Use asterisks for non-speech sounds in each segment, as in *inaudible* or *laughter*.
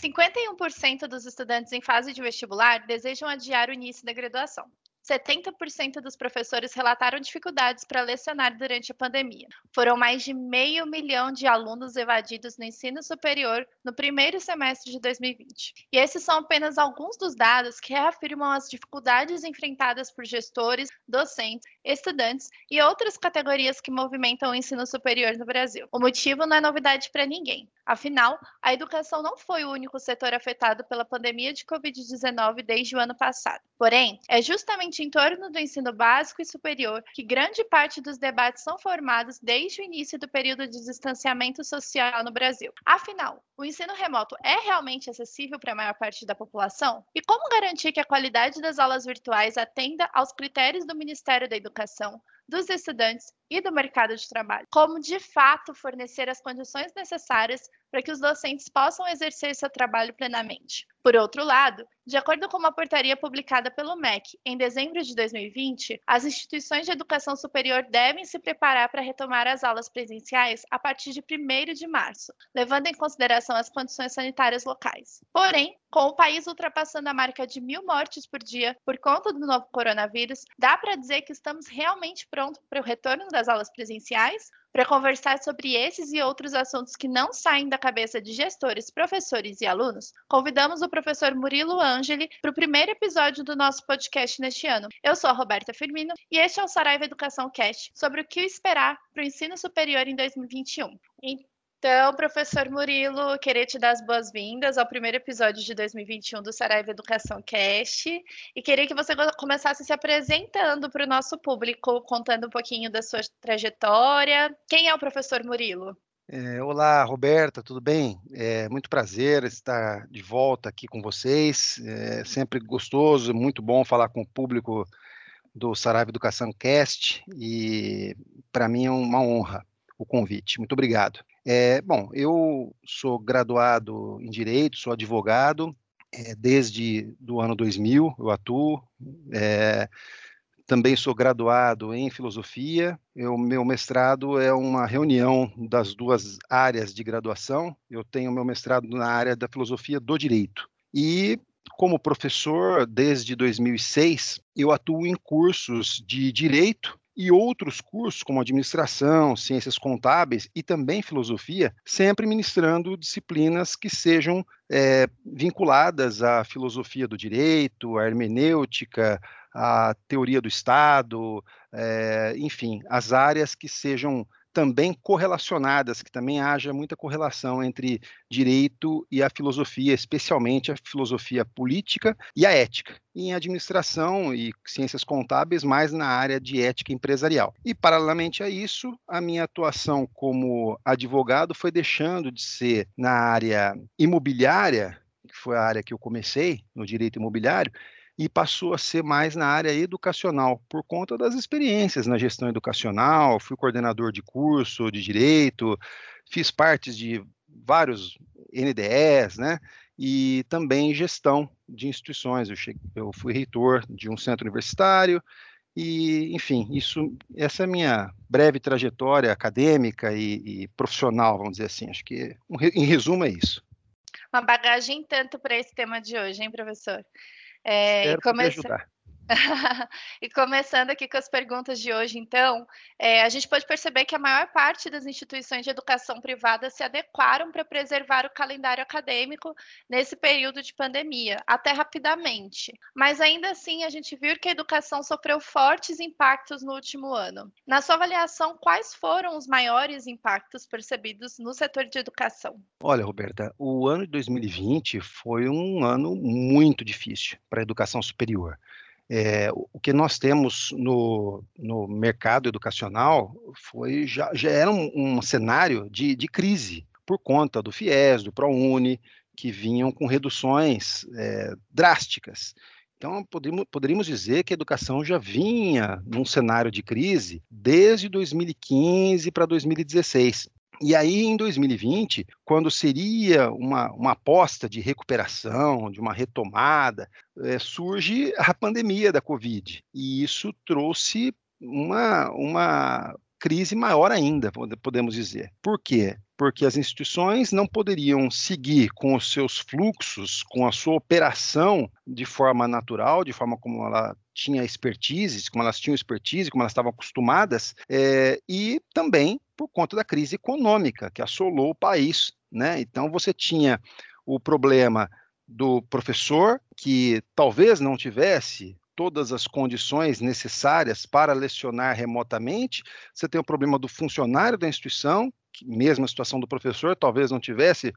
51% dos estudantes em fase de vestibular desejam adiar o início da graduação. 70% dos professores relataram dificuldades para lecionar durante a pandemia. Foram mais de meio milhão de alunos evadidos no ensino superior no primeiro semestre de 2020. E esses são apenas alguns dos dados que reafirmam as dificuldades enfrentadas por gestores, docentes, estudantes e outras categorias que movimentam o ensino superior no Brasil. O motivo não é novidade para ninguém. Afinal, a educação não foi o único setor afetado pela pandemia de Covid-19 desde o ano passado. Porém, é justamente em torno do ensino básico e superior que grande parte dos debates são formados desde o início do período de distanciamento social no Brasil. Afinal, o ensino remoto é realmente acessível para a maior parte da população? E como garantir que a qualidade das aulas virtuais atenda aos critérios do Ministério da Educação, dos estudantes e do mercado de trabalho. Como, de fato, fornecer as condições necessárias para que os docentes possam exercer seu trabalho plenamente. Por outro lado, de acordo com uma portaria publicada pelo MEC em dezembro de 2020, as instituições de educação superior devem se preparar para retomar as aulas presenciais a partir de 1 de março, levando em consideração as condições sanitárias locais. Porém, com o país ultrapassando a marca de mil mortes por dia por conta do novo coronavírus, dá para dizer que estamos realmente prontos para o retorno das aulas presenciais? Para conversar sobre esses e outros assuntos que não saem da cabeça de gestores, professores e alunos, convidamos o professor Murilo Angeli para o primeiro episódio do nosso podcast neste ano. Eu sou a Roberta Firmino e este é o Saraiva Educação Cast sobre o que esperar para o ensino superior em 2021. Então, professor Murilo, queria te dar as boas-vindas ao primeiro episódio de 2021 do Saraiva Educação Cast e queria que você começasse se apresentando para o nosso público, contando um pouquinho da sua trajetória. Quem é o professor Murilo? É, olá, Roberta, tudo bem? É muito prazer estar de volta aqui com vocês. É sempre gostoso, muito bom falar com o público do Saraiva Educação Cast e para mim é uma honra o convite. Muito obrigado. É, bom, eu sou graduado em Direito, sou advogado, é, desde do ano 2000 eu atuo, é, também sou graduado em Filosofia, o meu mestrado é uma reunião das duas áreas de graduação, eu tenho meu mestrado na área da Filosofia do Direito, e como professor, desde 2006, eu atuo em cursos de Direito e outros cursos, como administração, ciências contábeis e também filosofia, sempre ministrando disciplinas que sejam é, vinculadas à filosofia do direito, à hermenêutica, à teoria do Estado, é, enfim, as áreas que sejam também correlacionadas, que também haja muita correlação entre direito e a filosofia, especialmente a filosofia política e a ética. E em administração e ciências contábeis, mais na área de ética empresarial. E, paralelamente a isso, a minha atuação como advogado foi deixando de ser na área imobiliária, que foi a área que eu comecei, no direito imobiliário, e passou a ser mais na área educacional, por conta das experiências na gestão educacional, fui coordenador de curso de direito, fiz parte de vários NDEs, né? E também gestão de instituições. Eu, cheguei, eu fui reitor de um centro universitário, e, enfim, isso, essa é a minha breve trajetória acadêmica e, e profissional, vamos dizer assim. Acho que, um, em resumo, é isso. Uma bagagem tanto para esse tema de hoje, hein, professor? É, Espero começa... ajudar. *laughs* e começando aqui com as perguntas de hoje, então, é, a gente pode perceber que a maior parte das instituições de educação privada se adequaram para preservar o calendário acadêmico nesse período de pandemia, até rapidamente. Mas ainda assim, a gente viu que a educação sofreu fortes impactos no último ano. Na sua avaliação, quais foram os maiores impactos percebidos no setor de educação? Olha, Roberta, o ano de 2020 foi um ano muito difícil para a educação superior. É, o que nós temos no, no mercado educacional foi já, já era um, um cenário de, de, crise por conta do FIES, do ProUni, que vinham com reduções é, drásticas. Então, poderíamos, poderíamos dizer que a educação já vinha num cenário de crise desde 2015 para 2016. E aí, em 2020, quando seria uma, uma aposta de recuperação, de uma retomada, é, surge a pandemia da Covid. E isso trouxe uma, uma crise maior ainda, podemos dizer. Por quê? Porque as instituições não poderiam seguir com os seus fluxos, com a sua operação de forma natural, de forma como ela tinha expertise, como elas tinham expertise, como elas estavam acostumadas, é, e também por conta da crise econômica que assolou o país. Né? Então, você tinha o problema do professor, que talvez não tivesse todas as condições necessárias para lecionar remotamente, você tem o problema do funcionário da instituição, que mesmo a situação do professor, talvez não tivesse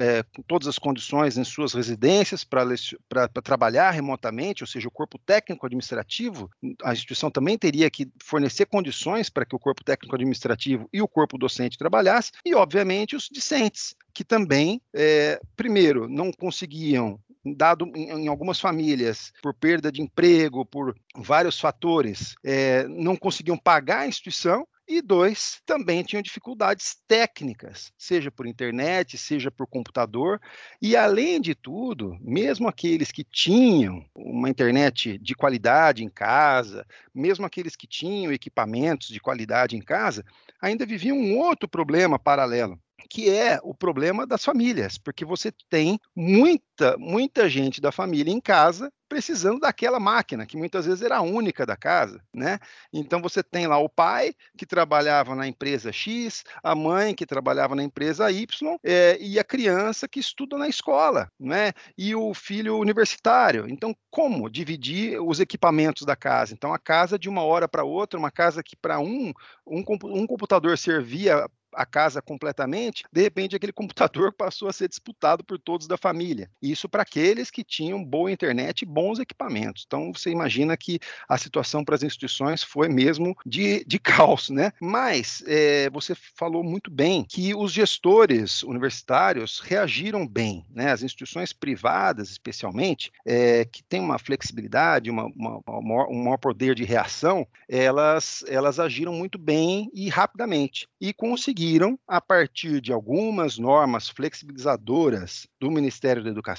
é, todas as condições em suas residências para trabalhar remotamente, ou seja, o corpo técnico administrativo, a instituição também teria que fornecer condições para que o corpo técnico administrativo e o corpo docente trabalhassem, e, obviamente, os discentes, que também, é, primeiro, não conseguiam dado em, algumas famílias, por perda de emprego, por vários fatores, é, não conseguiam pagar a instituição, e dois, também tinham dificuldades técnicas, seja por internet, seja por computador. E além de tudo, mesmo aqueles que tinham uma internet de qualidade em casa, mesmo aqueles que tinham equipamentos de qualidade em casa, ainda viviam um outro problema paralelo, que é o problema das famílias, porque você tem muita, muita gente da família em casa precisando daquela máquina, que muitas vezes era a única da casa, né? Então você tem lá o pai que trabalhava na empresa X, a mãe que trabalhava na empresa Y, é, e a criança que estuda na escola, né? E o filho universitário. Então, como dividir os equipamentos da casa? Então, a casa de uma hora para outra, uma casa que para um, um, um computador servia a casa completamente, de repente aquele *laughs* computador passou a ser disputado por todos da família. Isso para aqueles que tinham boa internet e bons equipamentos. Então você imagina que a situação para as instituições foi mesmo de, de *laughs* caos, né? Mas é, você falou muito bem que os gestores universitários reagiram bem, né? As instituições privadas, especialmente, é, que têm uma flexibilidade, uma, uma, uma, um maior poder de reação, elas, elas agiram muito bem e rapidamente e conseguiram a partir de algumas normas flexibilizadoras do Ministério da Educação,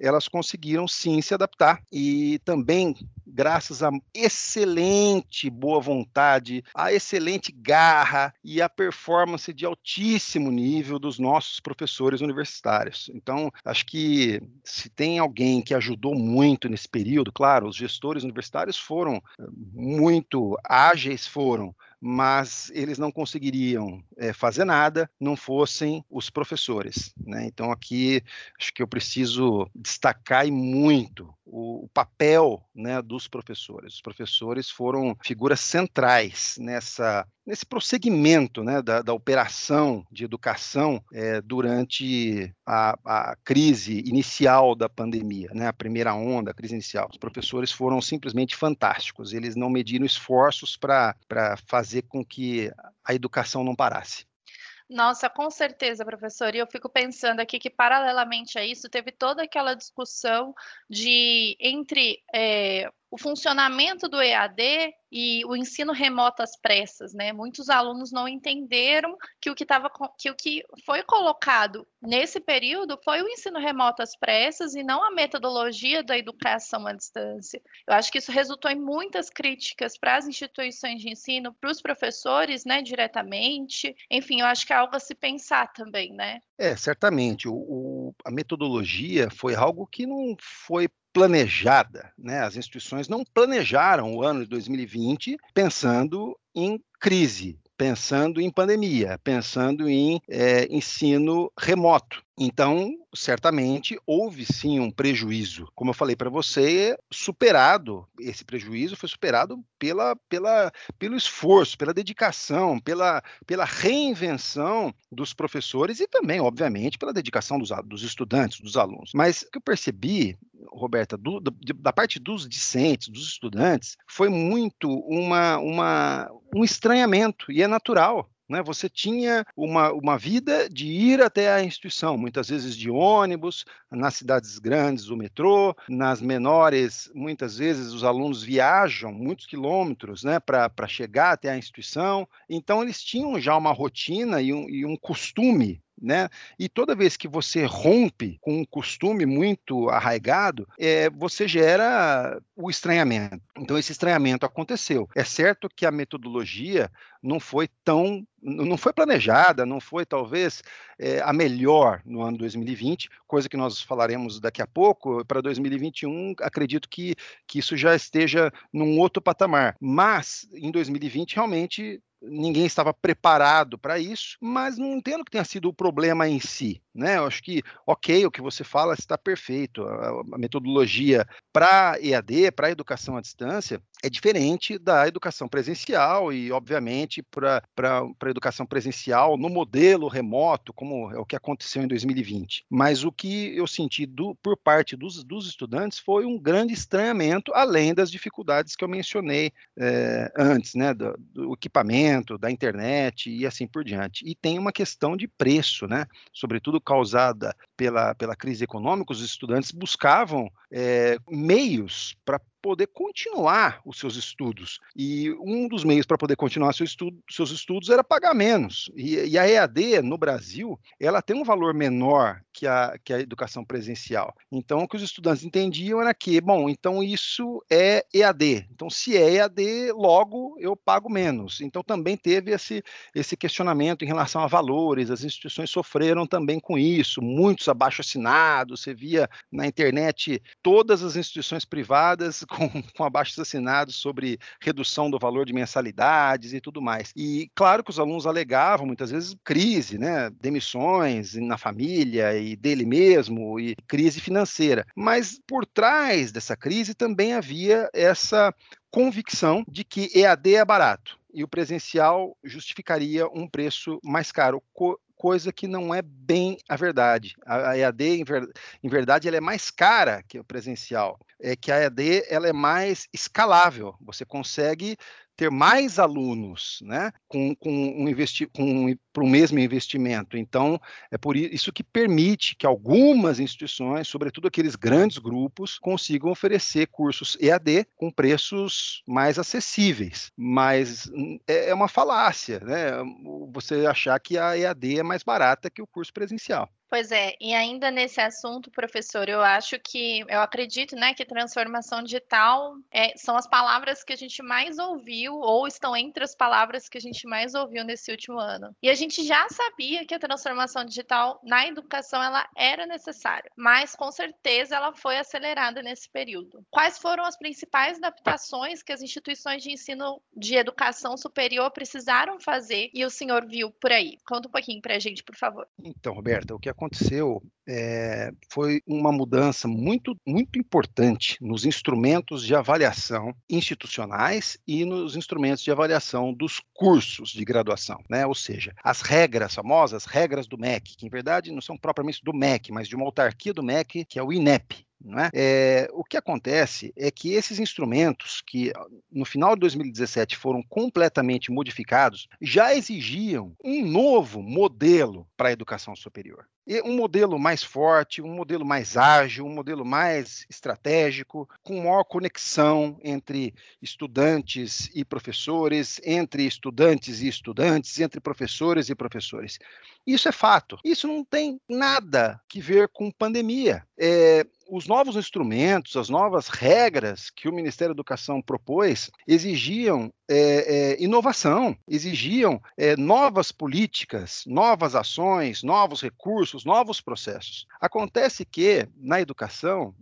elas conseguiram sim se adaptar e também graças à excelente boa vontade, à excelente garra e à performance de altíssimo nível dos nossos professores universitários. Então, acho que se tem alguém que ajudou muito nesse período, claro, os gestores universitários foram eh, muito ágeis, foram, mas eles não conseguiriam é, fazer nada não fossem os professores. Né? Então, aqui acho que eu preciso destacar muito o, papel né, dos professores. Os professores foram figuras centrais nessa nesse prosseguimento né, da, da, operação de educação é, durante a, a, crise inicial da pandemia, né, a primeira onda, a crise inicial. Os professores foram simplesmente fantásticos, eles não mediram esforços para fazer com que a educação não parasse. Nossa, com certeza, professor. E eu fico pensando aqui que, paralelamente a isso, teve toda aquela discussão de entre é, o funcionamento do EAD e o ensino remoto às pressas, né? Muitos alunos não entenderam que o que estava que o que foi colocado nesse período foi o ensino remoto às pressas e não a metodologia da educação à distância. Eu acho que isso resultou em muitas críticas para as instituições de ensino, para os professores, né, diretamente. Enfim, eu acho que é algo a se pensar também, né? É, certamente. O, o, a metodologia foi algo que não foi planejada, né? As instituições não planejaram o ano de 2020 pensando em crise, pensando em pandemia, pensando em é, ensino remoto. Então, certamente houve sim um prejuízo. Como eu falei para você, superado esse prejuízo foi superado pela, pela, pelo esforço, pela dedicação, pela, pela reinvenção dos professores e também, obviamente, pela dedicação dos, dos estudantes, dos alunos. Mas o que eu percebi, Roberta, do, da parte dos discentes, dos estudantes, foi muito uma, uma, um estranhamento, e é natural. Né? Você tinha uma, uma vida de ir até a instituição, muitas vezes de ônibus, nas cidades grandes, o metrô, nas menores, muitas vezes os alunos viajam muitos quilômetros né, para chegar até a instituição. Então, eles tinham já uma rotina e um, e um costume né? E toda vez que você rompe com um costume muito arraigado, é, você gera o estranhamento. Então, esse estranhamento aconteceu. É certo que a metodologia não foi tão não foi planejada, não foi talvez é, a melhor no ano 2020, coisa que nós falaremos daqui a pouco. Para 2021, acredito que, que isso já esteja num outro patamar. Mas em 2020, realmente ninguém estava preparado para isso, mas não entendo que tenha sido o problema em si. Né? Eu acho que, ok, o que você fala está perfeito. A, a metodologia para EAD, para educação à distância, é diferente da educação presencial e, obviamente, para a educação presencial no modelo remoto, como é o que aconteceu em 2020. Mas o que eu senti do, por parte dos, dos estudantes foi um grande estranhamento, além das dificuldades que eu mencionei é, antes, né, do, do, equipamento, da internet e assim por diante. E tem uma questão de preço, né, sobretudo causada pela, pela crise econômica, os estudantes buscavam é, meios para poder continuar os seus estudos. E um dos meios para poder continuar seu estudo, seus estudos era pagar menos. E, e, a EAD, no Brasil, ela tem um valor menor que a, que a educação presencial. Então, o que os estudantes entendiam era que, bom, então isso é EAD. Então, se é EAD, logo eu pago menos. Então, também teve esse, esse questionamento em relação a valores, as instituições sofreram também com isso, muitos abaixo assinados, você via na internet todas as instituições privadas com, *laughs* com abaixos assinados sobre redução do valor de mensalidades e tudo mais. E claro que os alunos alegavam muitas vezes crise, né, demissões na família e dele mesmo e crise financeira. Mas por trás dessa crise também havia essa convicção de que EAD é barato e o presencial justificaria um preço mais caro, coisa que não é bem a verdade. A EAD, em, ver, em verdade, ela é mais cara que o presencial. É que a EAD ela é mais escalável. Você consegue ter mais alunos, né, com, com um investi com para o mesmo investimento. Então, é por isso que permite que algumas instituições, sobretudo aqueles grandes grupos, consigam oferecer cursos EAD com preços mais acessíveis. Mas hum, é, é uma falácia, né? Você achar que a EAD é mais barata que o curso presencial. Pois é, e ainda nesse assunto, professor, eu acho que, eu acredito, né, que transformação digital é, são as palavras que a gente mais ouviu, ou estão entre as palavras que a gente mais ouviu nesse último ano. E a gente já sabia que a transformação digital na educação, ela era necessária, mas com certeza ela foi acelerada nesse período. Quais foram as principais adaptações que as instituições de ensino de educação superior precisaram fazer e o senhor viu por aí? Conta um pouquinho para a gente, por favor. Então, Roberta, o que aconteceu é, foi uma mudança muito, muito importante nos instrumentos de avaliação institucionais e nos instrumentos de avaliação dos cursos de graduação, né? Ou seja, as regras famosas, regras do MEC, que em verdade não são propriamente do MEC, mas de uma autarquia do MEC, que é o INEP, é? É, o que acontece é que esses instrumentos, que no final de 2017 foram completamente modificados, já exigiam um novo modelo para a educação superior um modelo mais forte, um modelo mais ágil, um modelo mais estratégico, com maior conexão entre estudantes e professores, entre estudantes e estudantes, entre professores e professores. Isso é fato. Isso não tem nada que ver com pandemia. É, os novos instrumentos, as novas regras que o Ministério da Educação propôs exigiam é, é, inovação, exigiam é, novas políticas, novas ações, novos recursos, novos processos. Acontece que, na educação,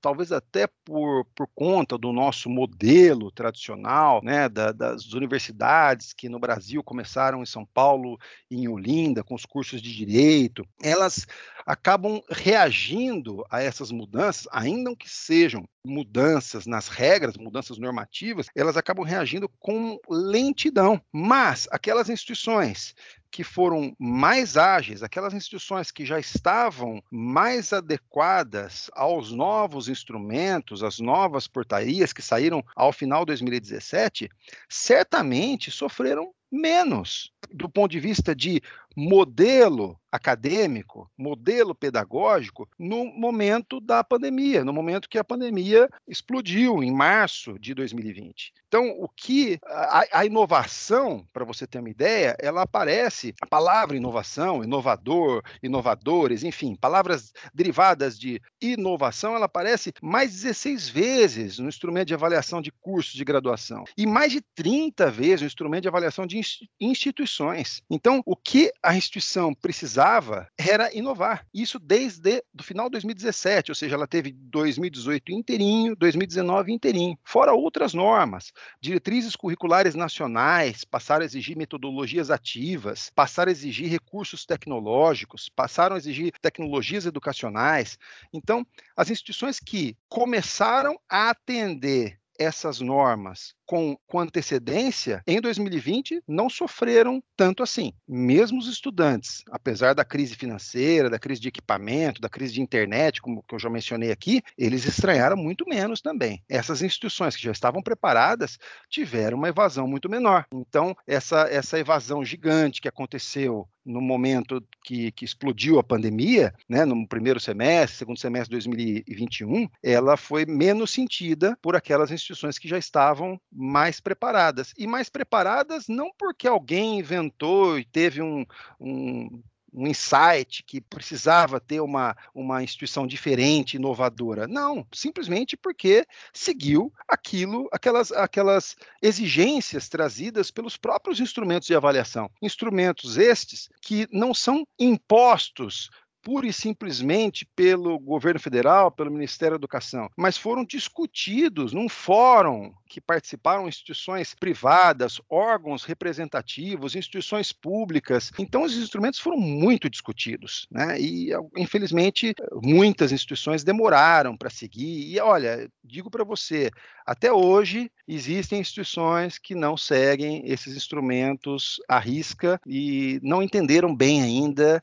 talvez até por, por conta do nosso modelo tradicional, né, da, das universidades que no Brasil começaram em São Paulo e em Olinda, com os cursos de direito, elas acabam reagindo a essas mudanças, ainda que sejam mudanças nas regras, mudanças normativas, elas acabam reagindo com lentidão. Mas aquelas instituições que foram mais ágeis, aquelas instituições que já estavam mais adequadas aos novos instrumentos, às novas portarias que saíram ao final de 2017, certamente sofreram menos do ponto de vista de modelo acadêmico, modelo pedagógico no momento da pandemia, no momento que a pandemia explodiu em março de 2020. Então, o que a, a inovação, para você ter uma ideia, ela aparece, a palavra inovação, inovador, inovadores, enfim, palavras derivadas de inovação, ela aparece mais 16 vezes no instrumento de avaliação de cursos de graduação e mais de 30 vezes no instrumento de avaliação de instituições. Então, o que a instituição precisava era inovar. Isso desde o final de 2017, ou seja, ela teve 2018 inteirinho, 2019 inteirinho, fora outras normas, diretrizes curriculares nacionais, passaram a exigir metodologias ativas, passaram a exigir recursos tecnológicos, passaram a exigir tecnologias educacionais. Então, as instituições que começaram a atender essas normas com, com antecedência, em 2020 não sofreram tanto assim. Mesmo os estudantes, apesar da crise financeira, da crise de equipamento, da crise de internet, como que eu já mencionei aqui, eles estranharam muito menos também. Essas instituições que já estavam preparadas tiveram uma evasão muito menor. Então, essa, essa evasão gigante que aconteceu no momento que, que, explodiu a pandemia, né, no primeiro semestre, segundo semestre de 2021, ela foi menos sentida por aquelas instituições que já estavam mais preparadas. E mais preparadas não porque alguém inventou e teve um, um um insight que precisava ter uma, uma instituição diferente, inovadora. Não, simplesmente porque seguiu aquilo, aquelas, aquelas exigências trazidas pelos próprios instrumentos de avaliação. Instrumentos estes que não são impostos pura e simplesmente pelo governo federal, pelo Ministério da Educação, mas foram discutidos num fórum que participaram instituições privadas, órgãos representativos, instituições públicas. Então, os instrumentos foram muito discutidos, né? E, infelizmente, muitas instituições demoraram para seguir. E, olha, digo para você, até hoje existem instituições que não seguem esses instrumentos à risca e não entenderam bem ainda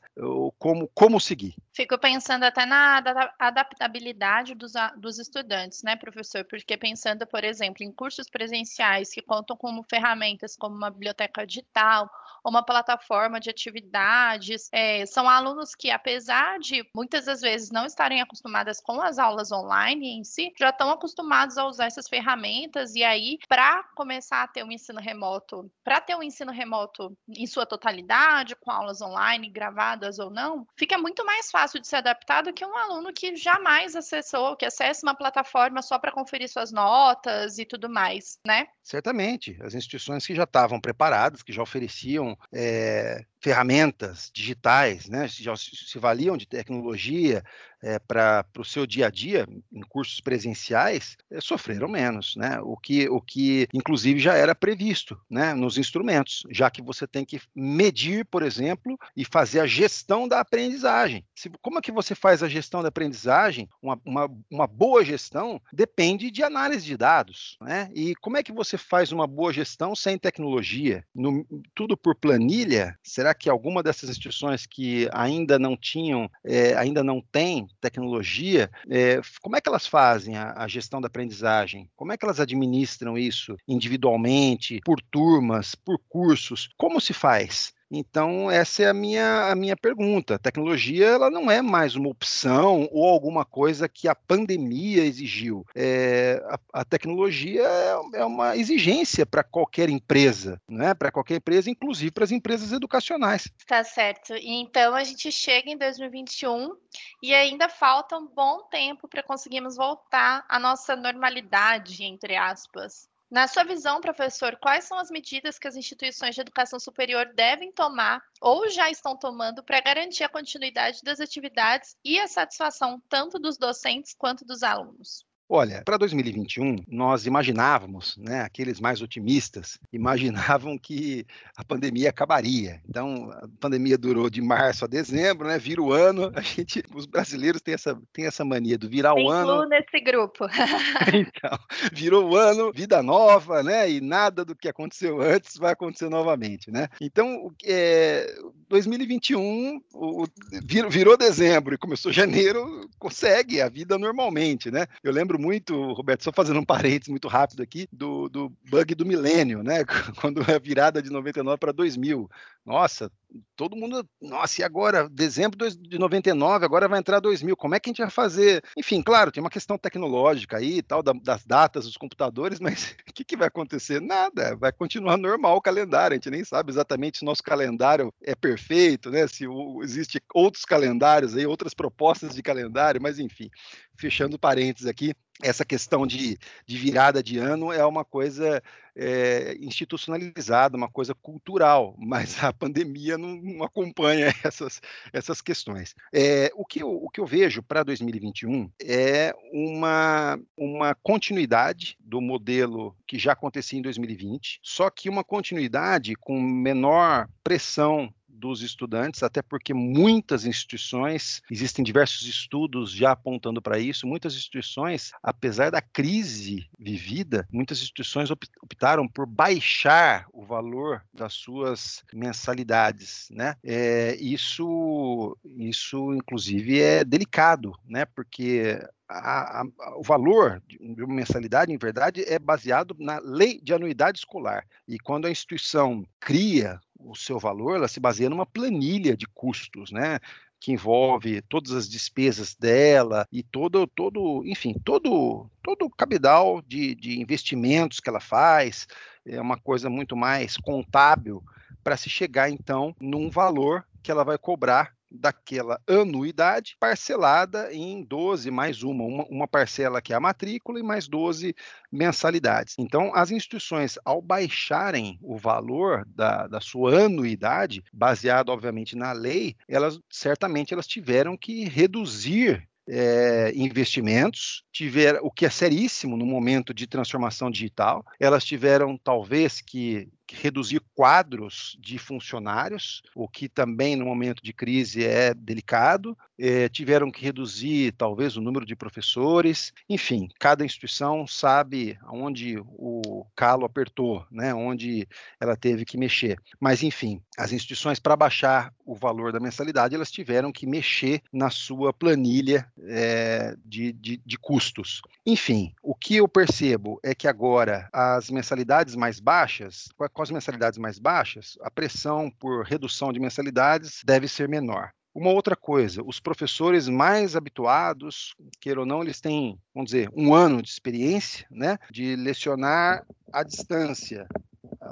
como, como seguir. Fico pensando até na adaptabilidade dos, dos estudantes, né, professor? Porque pensando, por exemplo, em cursos presenciais que contam com ferramentas como uma biblioteca digital ou uma plataforma de atividades, é, são alunos que, apesar de muitas das vezes não estarem acostumadas com as aulas online em si, já estão acostumados a usar essas ferramentas e aí, para começar a ter um ensino remoto, para ter um ensino remoto em sua totalidade, com aulas online, gravadas ou não, fica muito mais fácil de ser adaptado que um aluno que jamais acessou, que acessa uma plataforma só para conferir suas notas e tudo mais, né? Certamente. As instituições que já estavam preparadas, que já ofereciam é, ferramentas digitais, né, já se valiam de tecnologia é, para o seu dia a dia, em cursos presenciais, é, sofreram menos, né? O que, o que, inclusive, já era previsto né, nos instrumentos, já que você tem que medir, por exemplo, e fazer a gestão da aprendizagem. Se, como é que você faz a gestão da aprendizagem? Uma, uma, uma boa gestão depende de análise de dados, né? E como é que você faz uma boa gestão sem tecnologia? No, tudo por planilha? Será que alguma dessas instituições que ainda não tinham, é, ainda não têm tecnologia, é, como é que elas fazem a, a, gestão da aprendizagem? Como é que elas administram isso individualmente, por turmas, por cursos? Como se faz? Então, essa é a minha, a minha pergunta. A tecnologia ela não é mais uma opção ou alguma coisa que a pandemia exigiu. É, a, a, tecnologia é, é uma exigência para qualquer empresa, né? para qualquer empresa, inclusive para as empresas educacionais. Tá certo. Então, a gente chega em 2021 e ainda falta um bom tempo para conseguirmos voltar à nossa normalidade, entre aspas. Na sua visão, professor, quais são as medidas que as instituições de educação superior devem tomar ou já estão tomando para garantir a continuidade das atividades e a satisfação tanto dos docentes quanto dos alunos? Olha, para 2021, nós imaginávamos, né, aqueles mais otimistas, *laughs* imaginavam que a pandemia acabaria. Então, a pandemia durou de março a dezembro, né, vira o ano, *laughs* a gente, os brasileiros têm essa, têm essa mania do virar o ano. nesse grupo. *laughs* então, virou o ano, vida nova, né, e nada do que aconteceu antes vai acontecer novamente, né. Então, é, 2021, o, virou, virou dezembro e começou janeiro, consegue a vida normalmente, né. Eu lembro lembro muito, Roberto, só fazendo um parênteses muito rápido aqui, do, do bug do milênio, né? *laughs* Quando a virada de 99 para 2000. Nossa, todo mundo, nossa, e agora? Dezembro de 99, agora vai entrar 2000, como é que a gente vai fazer? Enfim, claro, tem uma questão tecnológica aí, tal, das datas dos computadores, *laughs* mas o que, que vai acontecer? Nada, vai continuar normal o calendário, a gente nem sabe exatamente se nosso calendário é perfeito, né? Se existe outros calendários aí, outras propostas de calendário, mas enfim, fechando parênteses aqui, essa questão de, de virada de ano é uma coisa é, institucionalizada, uma coisa cultural, *laughs* mas a pandemia não, não acompanha *laughs* essas, essas questões. É, o, que eu, o que eu vejo para 2021 é uma, uma continuidade do modelo que já acontecia em 2020, só que uma continuidade com menor pressão dos estudantes, até porque muitas instituições, existem diversos estudos já apontando para isso, muitas instituições, apesar da crise vivida, muitas instituições optaram por baixar o valor das suas mensalidades, né? É, isso, isso inclusive é delicado, né? Porque a, a, o valor de uma mensalidade, em verdade, é baseado na lei de anuidade escolar. E quando a instituição cria o seu valor, ela se baseia numa planilha de custos, né? que envolve todas as despesas dela e todo, todo enfim, todo, todo o cabedal de, de investimentos que ela faz, é uma coisa muito mais contábil para se chegar, então, num valor que ela vai cobrar daquela anuidade parcelada em 12 mais uma, uma, uma, parcela que é a matrícula e mais 12 mensalidades. Então, as instituições, ao baixarem o valor da, da sua anuidade, baseado, obviamente, na lei, elas certamente elas tiveram que reduzir é, investimentos, tiveram o que é seríssimo no momento de transformação digital. Elas tiveram talvez que reduzir quadros de funcionários, o que também no momento de crise é delicado. É, tiveram que reduzir talvez o número de professores. Enfim, cada instituição sabe onde o calo apertou, né? Onde ela teve que mexer. Mas enfim, as instituições para baixar o valor da mensalidade, elas tiveram que mexer na sua planilha é, de, de, de custos. Enfim, o que eu percebo é que agora as mensalidades mais baixas, com as mensalidades mais baixas, a pressão por redução de mensalidades deve ser menor. Uma outra coisa, os professores mais habituados, queira ou não, eles têm, vamos dizer, um ano de experiência, né, de lecionar à distância,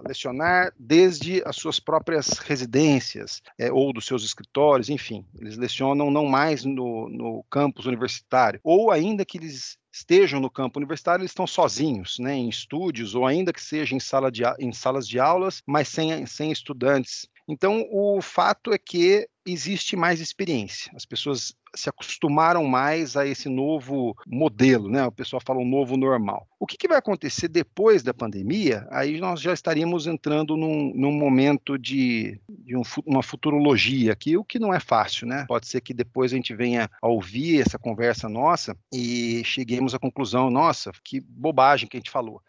lecionar desde as suas próprias residências é, ou dos seus escritórios, enfim, eles lecionam não mais no, no campus universitário, ou ainda que eles estejam no campo universitário, eles estão sozinhos, né, em estúdios, ou ainda que seja em, sala de, em salas de aulas, mas sem, sem estudantes. Então, o fato é que existe mais experiência. As pessoas se acostumaram mais a esse novo modelo, né? O pessoal fala um novo normal. O que, que vai acontecer depois da pandemia? Aí nós já estaríamos entrando num, num momento de, de um, uma futurologia aqui, o que não é fácil, né? Pode ser que depois a gente venha a ouvir essa conversa nossa e cheguemos à conclusão, nossa, que bobagem que a gente falou.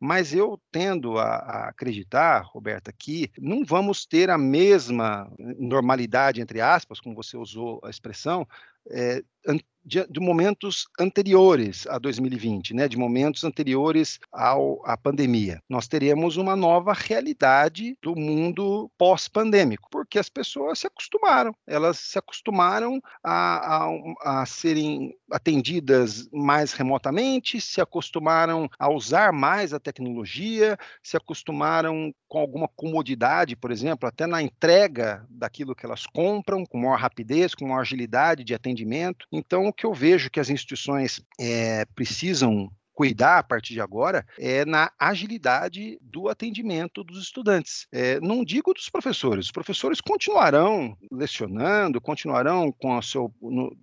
Mas eu tendo a, a, acreditar, Roberta, que não vamos ter a mesma normalidade, entre aspas, como você usou a expressão, é, de, de, momentos anteriores a 2020, né, de momentos anteriores ao, à pandemia. Nós teremos uma nova realidade do mundo pós-pandêmico, porque as pessoas se acostumaram, elas se acostumaram a, a, a serem atendidas mais remotamente, se acostumaram a usar mais a tecnologia, se acostumaram com alguma comodidade, por exemplo, até na entrega daquilo que elas compram, com maior rapidez, com maior agilidade de atendimento. Então, o que eu vejo que as instituições é, precisam cuidar a partir de agora é na agilidade do atendimento dos estudantes. É, não digo dos professores, os professores continuarão lecionando, continuarão com o seu, no,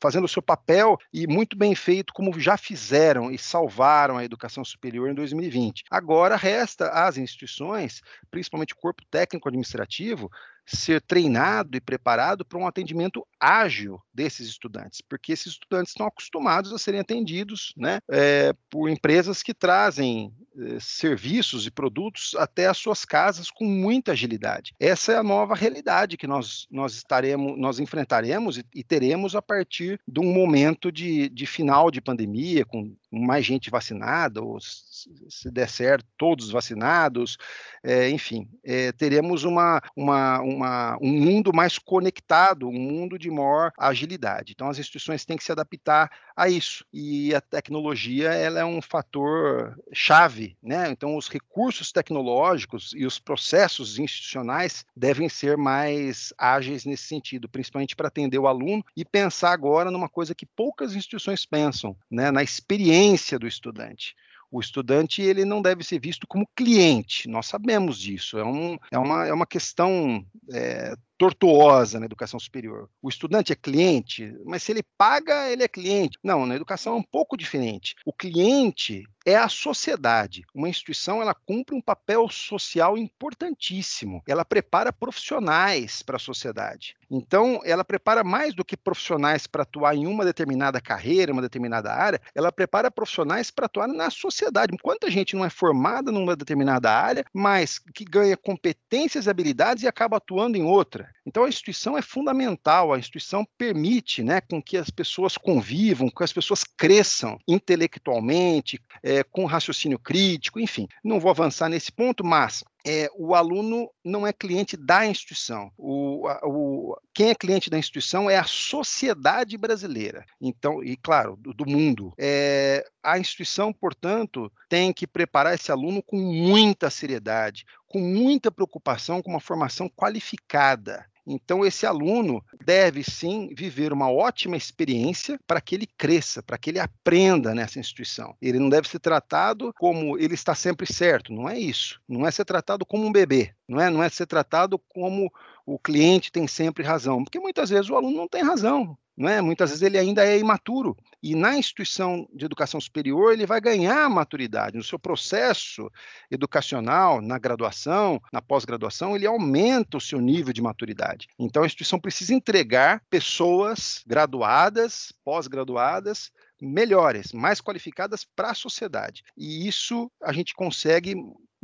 fazendo o seu papel e muito bem feito, como já fizeram e salvaram a educação superior em 2020. Agora resta às instituições, principalmente o corpo técnico administrativo, ser treinado e preparado para um atendimento ágil desses estudantes, porque esses estudantes estão acostumados a serem atendidos né, é, por empresas que trazem eh, serviços e produtos até as suas casas com muita agilidade. Essa é a nova realidade que nós, nós estaremos, nós enfrentaremos e, e teremos a partir de um momento de, de final de pandemia, com mais gente vacinada, ou se der certo, todos vacinados, é, enfim, é, teremos uma, uma, uma, um mundo mais conectado, um mundo de maior agilidade. Então, as instituições têm que se adaptar a isso, e a tecnologia ela é um fator chave, né? Então, os recursos tecnológicos e os processos institucionais devem ser mais ágeis nesse sentido, principalmente para atender o aluno e pensar agora numa coisa que poucas instituições pensam, né? na experiência do estudante. O estudante ele não deve ser visto como cliente, nós sabemos disso, é, um, é, uma, é uma questão é, tortuosa na educação superior. O estudante é cliente, mas se ele paga, ele é cliente. Não, na educação é um pouco diferente. O cliente é a sociedade. Uma instituição ela cumpre um papel social importantíssimo. Ela prepara profissionais para a sociedade. Então, ela prepara mais do que profissionais para atuar em uma determinada carreira, uma determinada área, ela prepara profissionais para atuar na sociedade. Quanta gente não é formada numa determinada área, mas que ganha competências e habilidades e acaba atuando em outra. Então a instituição é fundamental, a instituição permite né, com que as pessoas convivam, que as pessoas cresçam intelectualmente, é, com raciocínio crítico, enfim. Não vou avançar nesse ponto, mas é, o aluno não é cliente da instituição. O, o, quem é cliente da instituição é a sociedade brasileira. Então, e claro, do, do mundo. É, a instituição, portanto, tem que preparar esse aluno com muita seriedade, com muita preocupação, com uma formação qualificada. Então, esse aluno deve sim viver uma ótima experiência para que ele cresça, para que ele aprenda nessa instituição. Ele não deve ser tratado como ele está sempre certo, não é isso. Não é ser tratado como um bebê, não é, não é ser tratado como o cliente tem sempre razão, porque muitas vezes o aluno não tem razão. É? Muitas vezes ele ainda é imaturo. E na instituição de educação superior, ele vai ganhar maturidade. No seu processo educacional, na graduação, na pós-graduação, ele aumenta o seu nível de maturidade. Então, a instituição precisa entregar pessoas graduadas, pós-graduadas, melhores, mais qualificadas para a sociedade. E isso a gente consegue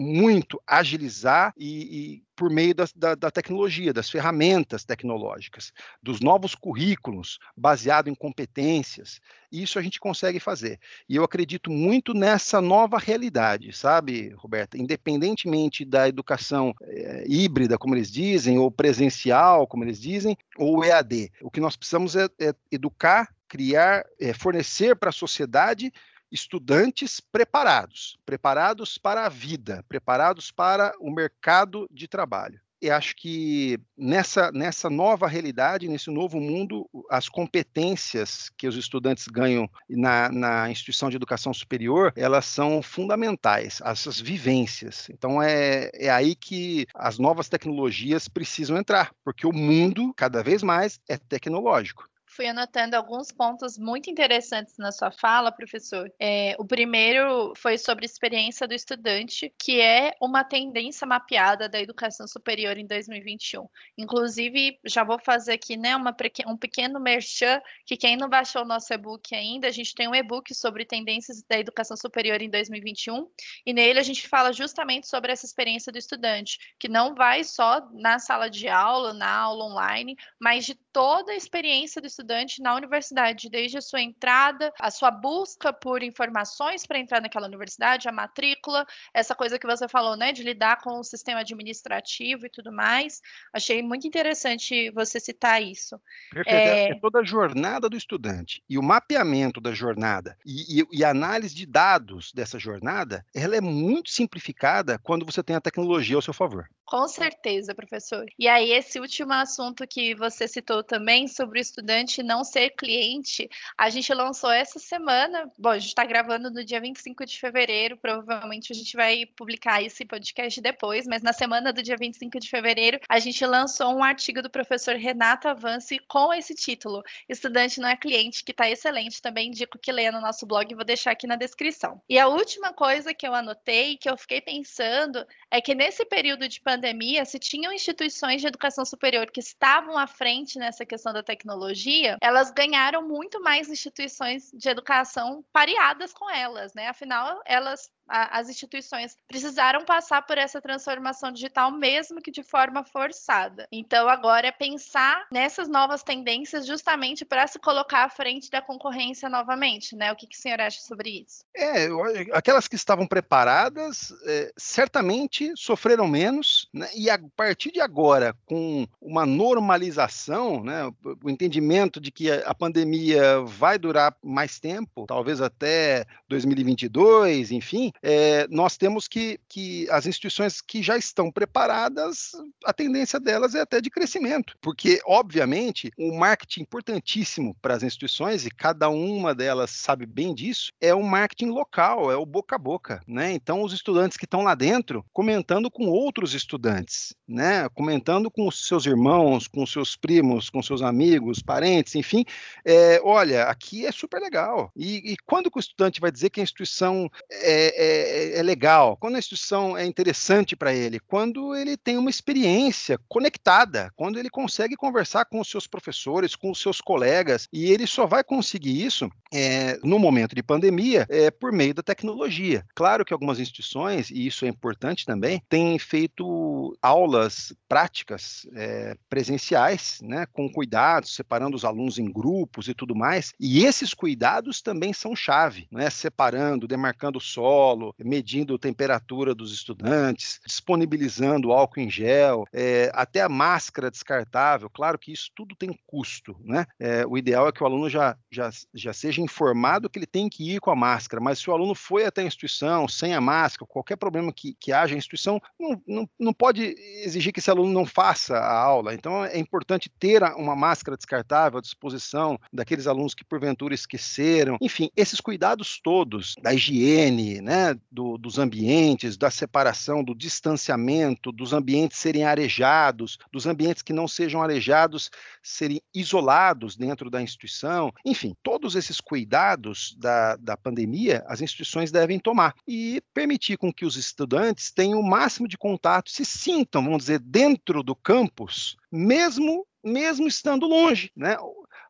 muito agilizar e, e por meio da, da, da, tecnologia, das ferramentas tecnológicas, dos novos currículos baseado em competências. Isso a gente consegue fazer. E eu acredito muito nessa nova realidade, sabe, Roberta? Independentemente da educação é, híbrida, como eles dizem, ou presencial, como eles dizem, ou EAD. O que nós precisamos é, é educar criar, é, fornecer para a sociedade estudantes preparados, preparados para a vida, preparados para o mercado de trabalho. E acho que nessa, nessa nova realidade, nesse novo mundo, as competências que os estudantes ganham na, na instituição de educação superior, elas são fundamentais, essas vivências. Então é, é aí que as novas tecnologias precisam entrar, porque o mundo, cada vez mais, é tecnológico fui anotando alguns pontos muito interessantes na sua fala, professor. É, o primeiro foi sobre a experiência do estudante, que é uma tendência mapeada da educação superior em 2021. Inclusive, já vou fazer aqui né, uma, um pequeno merchan, que quem não baixou o nosso e-book ainda, a gente tem um e-book sobre tendências da educação superior em 2021, e nele a gente fala justamente sobre essa experiência do estudante, que não vai só na sala de aula, na aula online, mas de toda a experiência do estudante estudante na universidade, desde a sua entrada, a sua busca por informações para entrar naquela universidade, a matrícula, essa coisa que você falou, né, de lidar com o sistema administrativo e tudo mais. Achei muito interessante você citar isso. Perfeito. É, é toda a jornada do estudante e o mapeamento da jornada e, e, e a análise de dados dessa jornada, ela é muito simplificada quando você tem a tecnologia ao seu favor. Com certeza, professor. E aí, esse último assunto que você citou também sobre o estudante não ser cliente, a gente lançou essa semana. Bom, a gente está gravando no dia 25 de fevereiro, provavelmente a gente vai publicar esse podcast depois, mas na semana do dia 25 de fevereiro, a gente lançou um artigo do professor Renato Avance com esse título: Estudante não é cliente, que está excelente. Também indico que leia no nosso blog, vou deixar aqui na descrição. E a última coisa que eu anotei, que eu fiquei pensando, é que nesse período de pandemia, pandemia, se tinham instituições de educação superior que estavam à frente nessa questão da tecnologia, elas ganharam muito mais instituições de educação pareadas com elas, né? Afinal, elas a, as instituições precisaram passar por essa transformação digital, mesmo que de forma forçada. Então, agora é pensar nessas novas tendências justamente para se colocar à frente da concorrência novamente, né? O que, que o senhor acha sobre isso? É, aquelas que estavam preparadas é, certamente sofreram menos, né? e a partir de agora, com uma normalização, né, o entendimento de que a pandemia vai durar mais tempo, talvez até 2022, enfim, é, nós temos que, que as instituições que já estão preparadas, a tendência delas é até de crescimento, porque, obviamente, o marketing importantíssimo para as instituições, e cada uma delas sabe bem disso, é o marketing local, é o boca a boca, né? Então, os estudantes que estão lá dentro comentando com outros estudantes, né? Comentando com os seus irmãos, com os seus primos, com seus amigos, parentes, enfim. É, olha, aqui é super legal. E, e, quando o estudante vai dizer que a instituição é, é, é legal? Quando a instituição é interessante para ele? Quando ele tem uma experiência conectada, quando ele consegue conversar com os seus professores, com os seus colegas, e ele só vai conseguir isso é, no momento de pandemia é, por meio da tecnologia. Claro que algumas instituições, e isso é importante também, têm feito aulas práticas é, presenciais, né, com cuidados, separando os alunos em grupos e tudo mais. E esses cuidados também são chave, né, separando, demarcando o solo, medindo a temperatura dos estudantes, disponibilizando álcool em gel, é, até a máscara descartável. Claro que isso tudo tem custo, né? É, o ideal é que o aluno já, já, já seja informado que ele tem que ir com a máscara, mas se o aluno foi até a instituição sem a máscara, qualquer problema que, que haja, a instituição não, não, não pode exigir que esse aluno não faça a aula. Então, é importante ter uma máscara descartável à disposição daqueles alunos que porventura esqueceram. Enfim, esses cuidados todos da higiene, né, do, dos ambientes, da separação, do distanciamento, dos ambientes serem arejados, dos ambientes que não sejam arejados serem isolados dentro da instituição. Enfim, todos esses cuidados da, da pandemia, as instituições devem tomar e permitir com que os estudantes tenham o máximo de contato, se sintam, vamos dizer, dentro do campus, mesmo mesmo estando longe, né?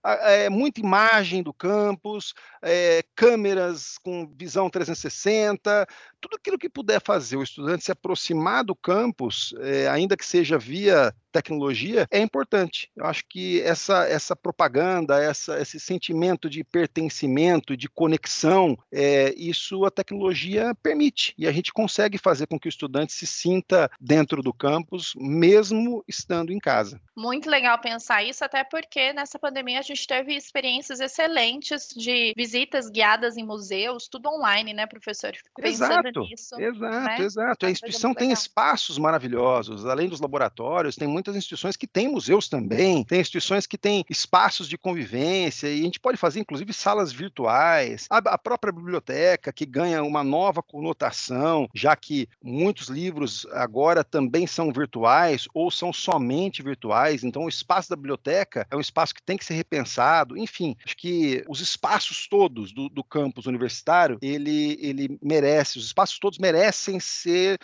É, muita imagem do campus, é, câmeras com visão 360, tudo aquilo que puder fazer o estudante se aproximar do campus, é, ainda que seja via tecnologia, é importante. Eu acho que essa, essa propaganda, essa, esse sentimento de pertencimento, de conexão, é, isso a tecnologia permite. E a gente consegue fazer com que o estudante se sinta dentro do campus, mesmo estando em casa. Muito legal pensar isso, até porque nessa pandemia a gente teve experiências excelentes de visitas guiadas em museus, tudo online, né, professor? Pensando exato, nisso. Exato, né? exato. A instituição tem espaços maravilhosos, além dos laboratórios, tem muitas instituições que têm museus também, tem instituições que têm espaços de convivência, e a gente pode fazer, inclusive, salas virtuais, a, a própria biblioteca, que ganha uma nova conotação, já que muitos livros agora também são virtuais ou são somente virtuais, então o espaço da biblioteca é um espaço que tem que ser repensado, enfim, acho que os espaços todos do, do campus universitário, ele, ele merece, os espaços todos merecem ser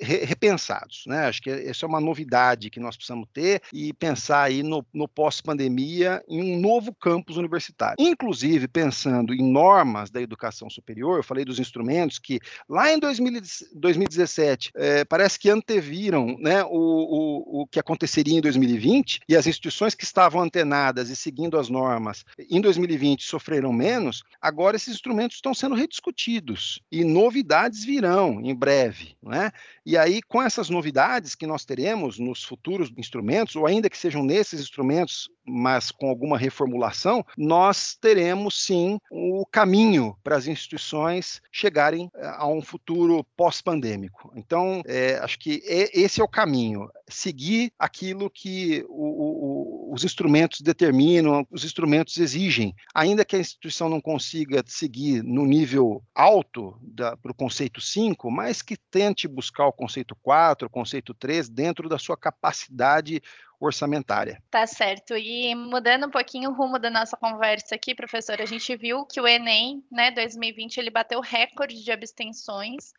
repensados, né? Acho que essa é uma novidade que nós precisamos ter e pensar aí no, no pós-pandemia em um novo campus universitário. Inclusive, pensando em normas da educação superior, eu falei dos instrumentos que lá em 2000, 2017 é, parece que anteviram né, o, o, o que aconteceria em 2020 e as instituições que estavam antenadas e seguindo as normas em 2020 sofreram menos, agora esses instrumentos estão sendo rediscutidos e novidades virão em breve. Né? E aí, com essas novidades que nós teremos nos futuros instrumentos, ou ainda que sejam nesses instrumentos, mas com alguma reformulação, nós teremos sim o caminho para as instituições chegarem eh, a um futuro pós-pandêmico. Então, é, acho que esse é o caminho, seguir aquilo que o, o, os instrumentos determinam, os instrumentos exigem. Ainda que a instituição não consiga seguir no nível alto para o conceito 5, mas que tente buscar o conceito 4, o conceito 3 dentro da sua capacidade orçamentária. Tá certo. E mudando um pouquinho o rumo da nossa conversa aqui, professor, a gente viu que o Enem, né, 2020, ele bateu recorde de abstenções,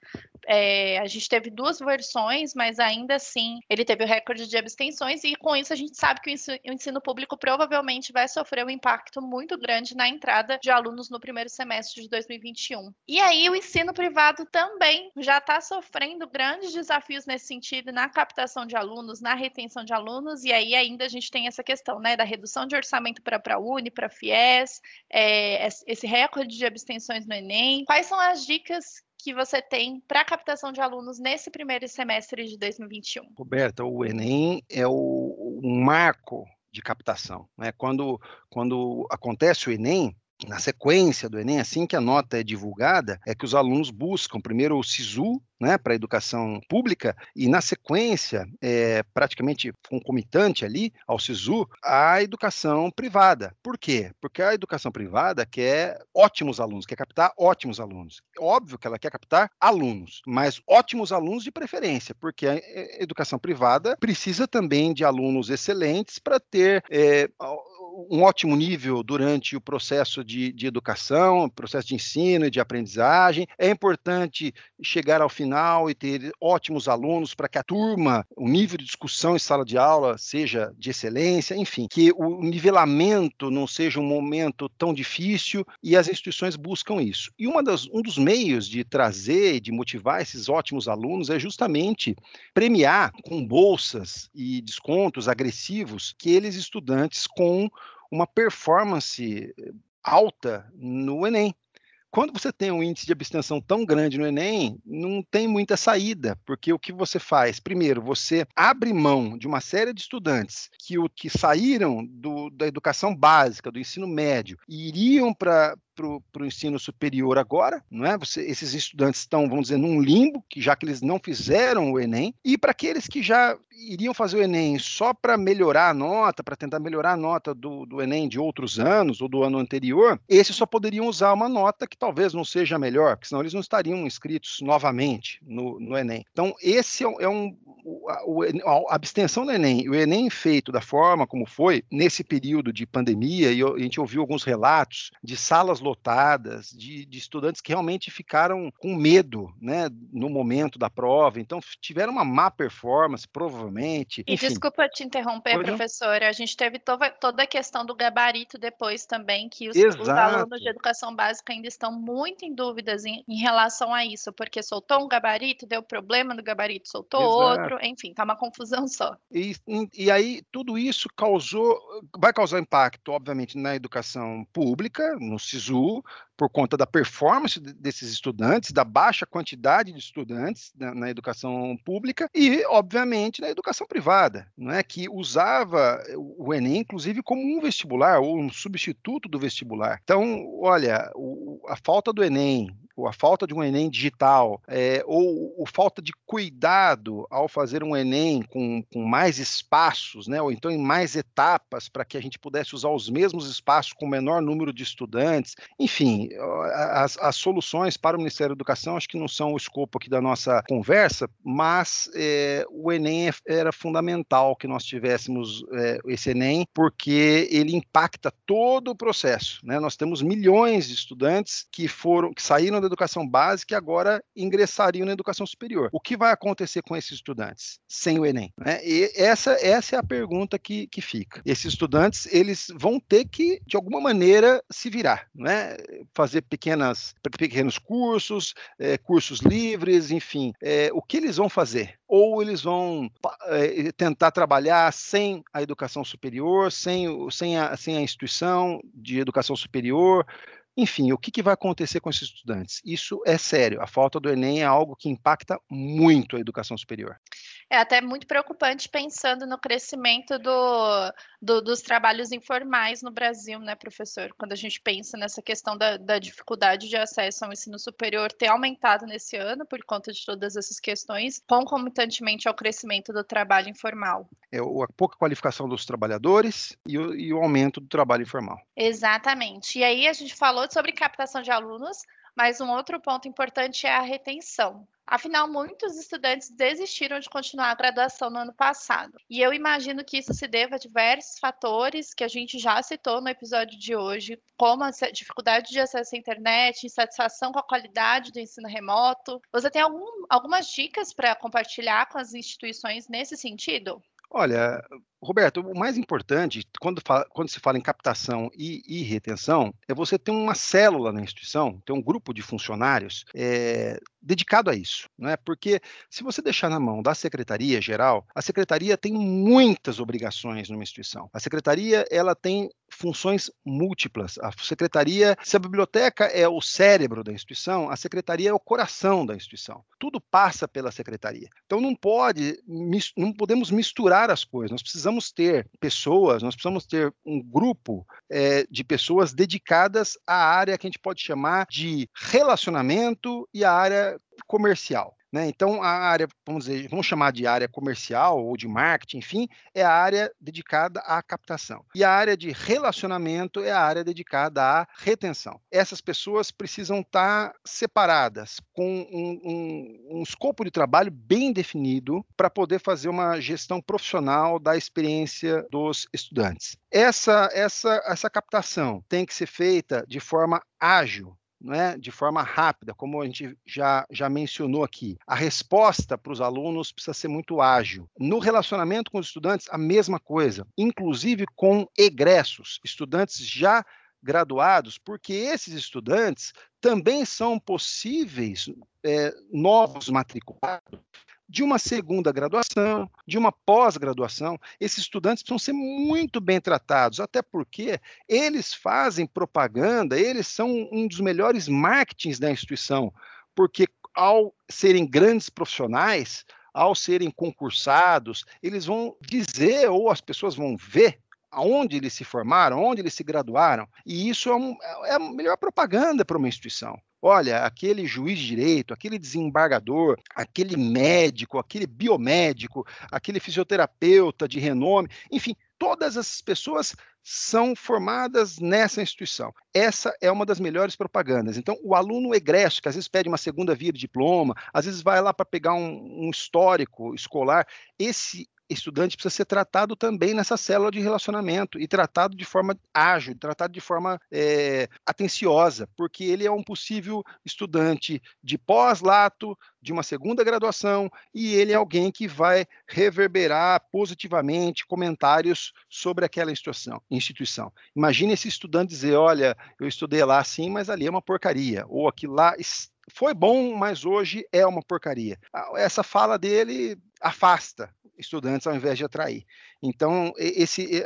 é, a gente teve duas versões, mas ainda assim ele teve o recorde de abstenções, e com isso a gente sabe que o ensino público provavelmente vai sofrer um impacto muito grande na entrada de alunos no primeiro semestre de 2021. E aí o ensino privado também já está sofrendo grandes desafios nesse sentido, na captação de alunos, na retenção de alunos, e aí ainda a gente tem essa questão né, da redução de orçamento para a Uni, para a FIES, é, esse recorde de abstenções no Enem. Quais são as dicas que você tem para a captação de alunos nesse primeiro semestre de 2021? Roberta, o Enem é o, um marco de captação. Né? Quando, quando acontece o Enem, na sequência do Enem, assim que a nota é divulgada, é que os alunos buscam primeiro o SISU, né, para a educação pública, e na sequência, é, praticamente concomitante ali ao SISU, a educação privada. Por quê? Porque a educação privada quer ótimos alunos, quer captar ótimos alunos. Óbvio que ela quer captar alunos, mas ótimos alunos de preferência, porque a educação privada precisa também de alunos excelentes para ter é, um ótimo nível durante o processo de, de educação, processo de ensino e de aprendizagem. É importante chegar ao final e ter ótimos alunos para que a turma, o nível de discussão em sala de aula seja de excelência, enfim, que o nivelamento não seja um momento tão difícil e as instituições buscam isso. E uma das, um dos meios de trazer e de motivar esses ótimos alunos é justamente premiar com bolsas e descontos agressivos aqueles estudantes com uma performance alta no Enem. Quando você tem um índice de abstenção tão grande no Enem, não tem muita saída, porque o que você faz? Primeiro, você abre mão de uma série de estudantes que, o, que saíram do, da educação básica, do ensino médio, e iriam para para o ensino superior agora, não é? Você, esses estudantes estão, vamos dizer, num limbo, que já que eles não fizeram o Enem, e para aqueles que já iriam fazer o Enem só para melhorar a nota, para tentar melhorar a nota do, do Enem de outros anos ou do ano anterior, esses só poderiam usar uma nota que talvez não seja melhor, porque senão eles não estariam inscritos novamente no, no Enem. Então, esse é, é um. A, a abstenção do Enem, o Enem feito da forma como foi, nesse período de pandemia, e a gente ouviu alguns relatos de salas lotadas, de, de, estudantes que realmente ficaram com medo né, no momento da prova, então tiveram uma má performance, provavelmente. E enfim. desculpa te interromper, professora, a gente teve toda, toda a questão do gabarito depois também, que os, os, alunos de educação básica ainda estão muito em dúvidas em, em, relação a isso, porque soltou um gabarito, deu problema no gabarito, soltou Exato. outro, enfim, tá uma confusão *laughs* só. E, e aí tudo isso causou, vai causar impacto, obviamente, na educação pública, no SISU, por conta da performance desses estudantes, da baixa quantidade de estudantes na, na, educação pública e, obviamente, na educação privada, não é que usava o Enem, inclusive, como um vestibular ou um substituto do vestibular. Então, olha, o, a falta do Enem, a falta de um Enem digital, é, ou a falta de cuidado ao fazer um Enem com, com mais espaços, né, ou então em mais etapas, para que a gente pudesse usar os mesmos espaços com menor número de estudantes. Enfim, as, as soluções para o Ministério da Educação acho que não são o escopo aqui da nossa conversa, mas é, o Enem é, era fundamental que nós tivéssemos é, esse Enem, porque ele impacta todo o processo. Né? Nós temos milhões de estudantes que foram, que saíram da educação básica e agora ingressariam na educação superior. O que vai acontecer com esses estudantes sem o Enem? Né? E essa, essa é a pergunta que, que fica. Esses estudantes eles vão ter que, de alguma maneira, se virar, né? Fazer pequenas, pequenos cursos, é, cursos livres, enfim. É, o que eles vão fazer? Ou eles vão é, tentar trabalhar sem a educação superior, sem, sem, a, sem a instituição de educação superior, enfim, o que, que, vai acontecer com esses estudantes? Isso é sério. A falta do Enem é algo que impacta muito a educação superior. É até muito preocupante pensando no crescimento do, do, dos trabalhos informais no Brasil, né, professor? Quando a gente pensa nessa questão da, da, dificuldade de acesso ao ensino superior ter aumentado nesse ano por conta de todas essas questões, concomitantemente ao crescimento do trabalho informal. É a pouca qualificação dos trabalhadores e o, e o aumento do trabalho informal. Exatamente. E aí a gente falou sobre captação de alunos, Mas um outro ponto importante é a retenção. Afinal, muitos estudantes desistiram de continuar a graduação no ano passado. E eu imagino que isso se deva a diversos fatores que a gente já citou no episódio de hoje, como a dificuldade de acesso à internet, insatisfação com a qualidade do ensino remoto. Você tem algum, algumas dicas para compartilhar com as instituições nesse sentido? Olha, Roberto, o mais importante, quando, fala, quando, se fala em captação e, e, retenção, é você ter uma célula na instituição, ter um grupo de funcionários é, dedicado a isso. Né? Porque se você deixar na mão da secretaria geral, a secretaria tem muitas obrigações numa instituição. A secretaria ela tem funções múltiplas. A secretaria, se a biblioteca é o cérebro da instituição, a secretaria é o coração da instituição. Tudo passa pela secretaria. Então não pode, não podemos misturar as coisas. Nós precisamos ter pessoas, nós precisamos ter um grupo é, de pessoas dedicadas à área que a gente pode chamar de relacionamento e a área comercial. Né? Então, a área, vamos dizer, vamos chamar de área comercial ou de marketing, enfim, é a área dedicada à captação. E a área de relacionamento é a área dedicada à retenção. Essas pessoas precisam estar separadas, com um, um, um escopo de trabalho bem definido para poder fazer uma gestão profissional da experiência dos estudantes. Essa, essa, essa captação tem que ser feita de forma ágil, né, de forma rápida, como a gente já, já mencionou aqui. A resposta para os alunos precisa ser muito ágil. No relacionamento com os estudantes, a mesma coisa, inclusive com egressos, estudantes já graduados, porque esses estudantes também são possíveis é, novos matriculados de uma segunda graduação, de uma pós-graduação. Esses estudantes precisam ser muito bem tratados, até porque eles fazem propaganda, eles são um dos melhores marketings da instituição, porque ao serem grandes profissionais, ao serem concursados, eles vão dizer ou as pessoas vão ver aonde eles se formaram, onde eles se graduaram, e isso é, um, é a melhor propaganda para uma instituição. Olha, aquele juiz de direito, aquele desembargador, aquele médico, aquele biomédico, aquele fisioterapeuta de renome, enfim, todas essas pessoas são formadas nessa instituição. Essa é uma das melhores propagandas. Então, o aluno egresso, que às vezes pede uma segunda via de diploma, às vezes vai lá para pegar um, um histórico escolar, esse estudante precisa ser tratado também nessa célula de relacionamento e tratado de forma ágil, tratado de forma é, atenciosa, porque ele é um possível estudante de pós-lato, de uma segunda graduação, e ele é alguém que vai reverberar positivamente comentários sobre aquela instituição. instituição. Imagine esse estudante dizer: olha, eu estudei lá sim, mas ali é uma porcaria, ou aquilo lá foi bom, mas hoje é uma porcaria. Essa fala dele afasta estudantes ao invés de atrair. Então, esse,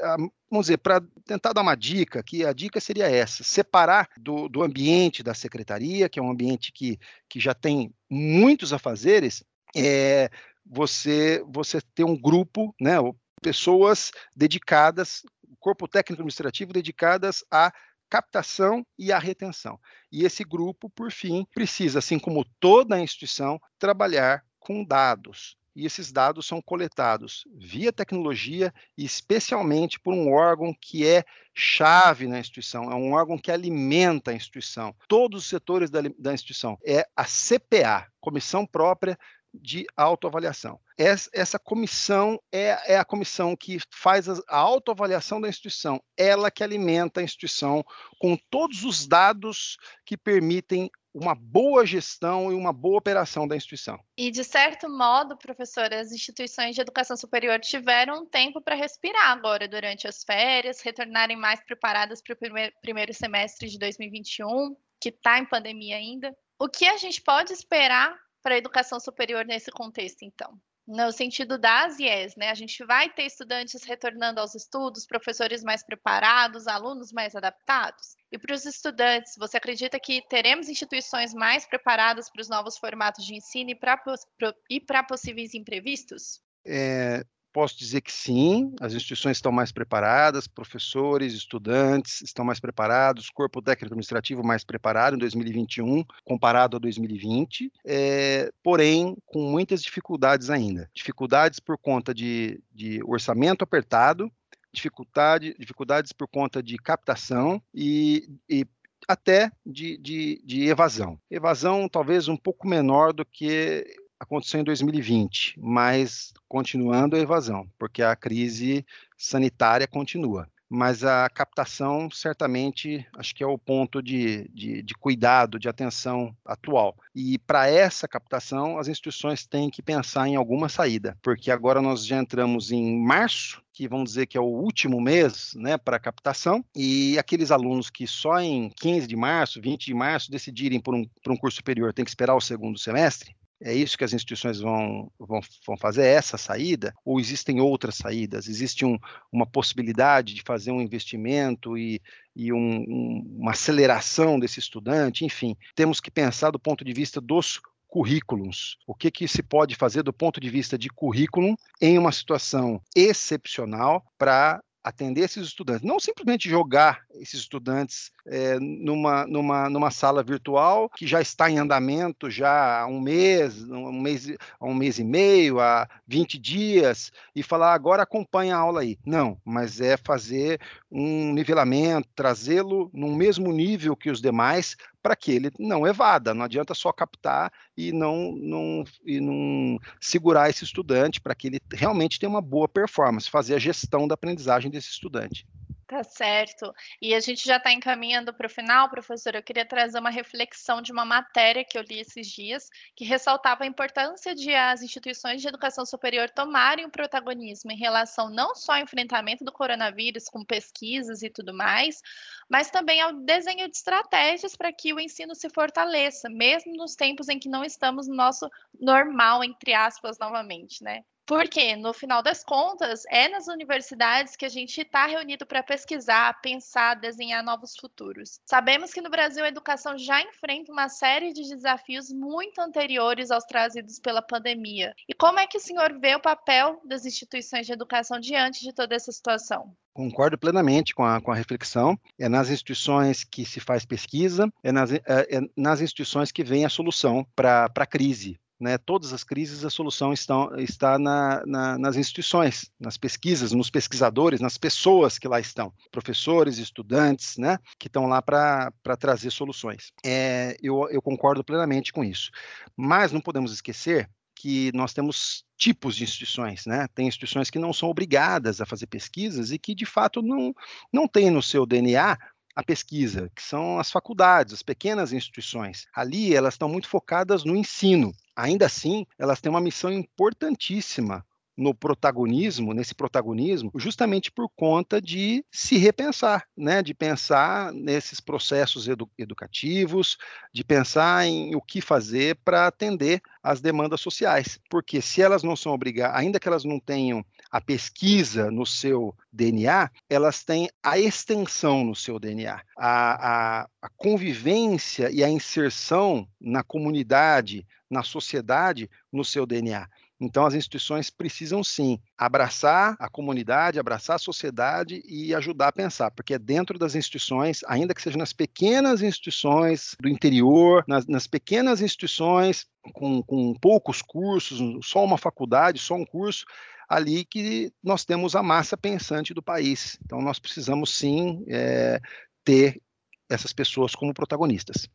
vamos dizer, para tentar dar uma dica, que a dica seria essa: separar do, do ambiente da secretaria, que é um ambiente que, que já tem muitos afazeres, é, você, você ter um grupo, né, pessoas dedicadas, corpo técnico administrativo dedicadas a captação e a retenção. E esse grupo, por fim, precisa, assim como toda a instituição, trabalhar com dados. E esses dados são coletados via tecnologia e especialmente por um órgão que é chave na instituição, é um órgão que alimenta a instituição, todos os setores da, da instituição. É a CPA, Comissão Própria de autoavaliação. Essa, essa comissão é, é, a comissão que faz a, a autoavaliação da instituição, ela que alimenta a instituição com todos os dados que permitem uma boa gestão e uma boa operação da instituição. E, de certo modo, professor, as instituições de educação superior tiveram um tempo para respirar agora durante as férias, retornarem mais preparadas para o primeiro, semestre de 2021, que está em pandemia ainda. O que a gente pode esperar para a educação superior nesse contexto, então? No sentido das IES, né? A gente vai ter estudantes retornando aos estudos, professores mais preparados, alunos mais adaptados? E para os estudantes, você acredita que teremos instituições mais preparadas para os novos formatos de ensino e para possíveis imprevistos? É, posso dizer que sim, as instituições estão mais preparadas, professores, estudantes estão mais preparados, corpo técnico administrativo mais preparado em 2021 comparado a 2020, é, porém com muitas dificuldades ainda. Dificuldades por conta de, de orçamento apertado, dificuldade, dificuldades por conta de captação e, e até de, de, de evasão. Evasão talvez um pouco menor do que aconteceu em 2020, mas continuando a evasão, porque a crise sanitária continua mas a captação certamente acho que é o ponto de, de, de cuidado, de atenção atual. E para essa captação, as instituições têm que pensar em alguma saída, porque agora nós já entramos em março, que vamos dizer que é o último mês né, para captação, e aqueles alunos que só em 15 de março, 20 de março decidirem por um, por um curso superior têm que esperar o segundo semestre, é isso que as instituições vão, vão, vão fazer, é essa saída? Ou existem outras saídas? Existe um, uma possibilidade de fazer um investimento e, e um, um, uma aceleração desse estudante? Enfim, temos que pensar do ponto de vista dos currículos. O que, que se pode fazer do ponto de vista de currículo em uma situação excepcional para atender esses estudantes, não simplesmente jogar esses estudantes é, numa, numa, numa sala virtual que já está em andamento já há um mês, um mês, um mês e meio, há 20 dias, e falar agora acompanha a aula aí. Não, mas é fazer um nivelamento, trazê-lo no mesmo nível que os demais para que ele não evada. Não adianta só captar e não, não, e não segurar esse estudante para que ele realmente tenha uma boa performance, fazer a gestão da aprendizagem desse estudante. Tá certo. E a gente já está encaminhando para o final, professor. Eu queria trazer uma reflexão de uma matéria que eu li esses dias, que ressaltava a importância de as instituições de educação superior tomarem o protagonismo em relação não só ao enfrentamento do coronavírus, com pesquisas e tudo mais, mas também ao desenho de estratégias para que o ensino se fortaleça, mesmo nos tempos em que não estamos no nosso normal, entre aspas, novamente, né? Porque, no final das contas, é nas universidades que a gente está reunido para pesquisar, pensar, desenhar novos futuros. Sabemos que no Brasil a educação já enfrenta uma série de desafios muito anteriores aos trazidos pela pandemia. E como é que o senhor vê o papel das instituições de educação diante de toda essa situação? Concordo plenamente com a, com a reflexão. É nas instituições que se faz pesquisa, é nas, é, é nas instituições que vem a solução para a crise, né, todas as crises, a solução estão, está na, na, nas instituições, nas pesquisas, nos pesquisadores, nas pessoas que lá estão, professores, estudantes, né, que estão lá para trazer soluções. É, eu, eu concordo plenamente com isso. Mas não podemos esquecer que nós temos tipos de instituições, né? Tem instituições que não são obrigadas a fazer pesquisas e que, de fato, não, não têm no seu DNA a pesquisa, que são as faculdades, as pequenas instituições. Ali elas estão muito focadas no ensino. Ainda assim, elas têm uma missão importantíssima no protagonismo, nesse protagonismo, justamente por conta de se repensar, né? de pensar nesses processos edu educativos, de pensar em o que fazer para atender às demandas sociais. Porque se elas não são obrigadas, ainda que elas não tenham a pesquisa no seu DNA, elas têm a extensão no seu DNA, a, a, a convivência e a inserção na comunidade, na sociedade, no seu DNA. Então, as instituições precisam sim abraçar a comunidade, abraçar a sociedade e ajudar a pensar, porque é dentro das instituições, ainda que seja nas pequenas instituições do interior, nas, nas pequenas instituições com, com poucos cursos, só uma faculdade, só um curso, ali que nós temos a massa pensante do país. Então, nós precisamos sim é, ter essas pessoas como protagonistas.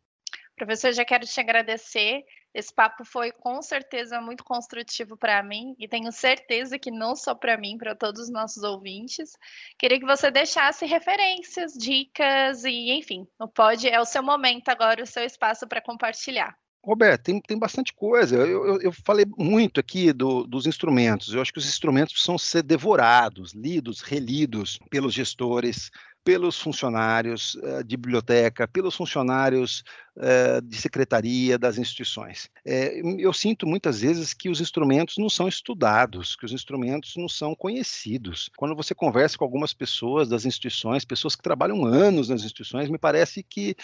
Professor, já quero te agradecer. Esse papo foi com certeza muito construtivo para mim e tenho certeza que não só para mim, para todos os nossos ouvintes. Queria que você deixasse referências, dicas e, enfim, o pode é o seu momento agora, o seu espaço para compartilhar. Roberto, tem, tem bastante coisa. Eu, eu, eu falei muito aqui do, dos instrumentos. Eu acho que os instrumentos precisam ser devorados, lidos, relidos pelos gestores, pelos funcionários uh, de biblioteca, pelos funcionários uh, de secretaria das instituições. É, eu sinto muitas vezes que os instrumentos não são estudados, que os instrumentos não são conhecidos. Quando você conversa com algumas pessoas das instituições, pessoas que trabalham anos nas instituições, me parece que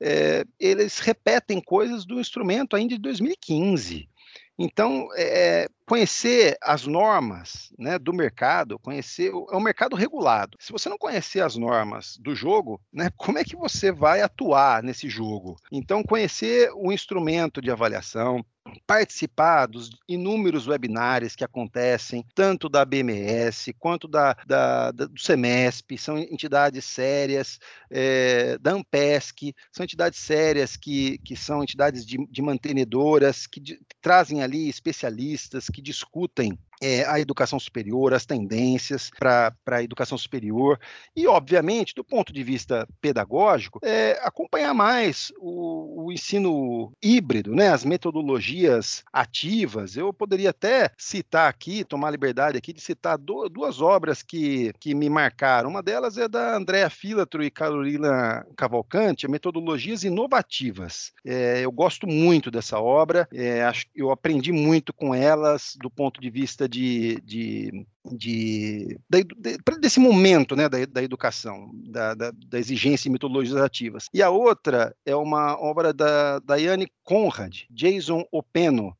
é, eles repetem coisas do instrumento ainda de 2015. Então, é, conhecer as normas né, do mercado, conhecer é um mercado regulado. Se você não conhecer as normas do jogo, né, *laughs* como é que você vai atuar nesse jogo? Então, conhecer o instrumento de avaliação, participar dos inúmeros webinários que acontecem, tanto da BMS quanto da, da, da do SEMESP, são entidades sérias, é, da Ampesc, são entidades sérias que, que são entidades de, de mantenedoras, que, de, trazem ali especialistas, que discutem é, a educação superior, as tendências para a educação superior e, obviamente, do ponto de vista pedagógico, é, acompanhar mais o, o, ensino híbrido, né, as metodologias ativas. Eu poderia até citar aqui, tomar liberdade aqui de citar do, duas obras que, que me marcaram. Uma delas é da Andrea Filatro e Carolina Cavalcante, Metodologias Inovativas. É, eu gosto muito dessa obra, é, acho, eu aprendi muito com elas do ponto de vista de, de, de, de, desse momento né, da, da educação, da, da, da, exigência em metodologias ativas. E a outra é uma obra da Daiane Conrad, Jason Openo,